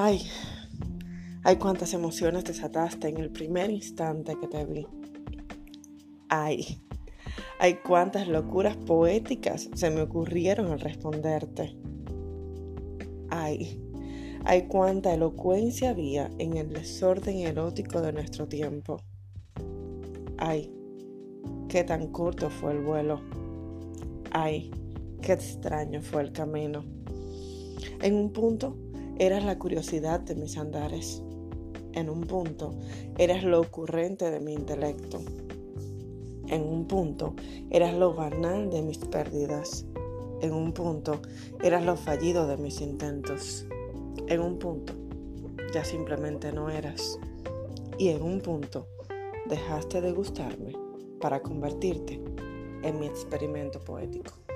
Ay, ay, cuántas emociones desataste en el primer instante que te vi. Ay, ay, cuántas locuras poéticas se me ocurrieron al responderte. Ay, ay, cuánta elocuencia había en el desorden erótico de nuestro tiempo. Ay, qué tan corto fue el vuelo. Ay, qué extraño fue el camino. En un punto eras la curiosidad de mis andares. En un punto eras lo ocurrente de mi intelecto. En un punto eras lo banal de mis pérdidas. En un punto eras lo fallido de mis intentos. En un punto ya simplemente no eras. Y en un punto dejaste de gustarme para convertirte en mi experimento poético.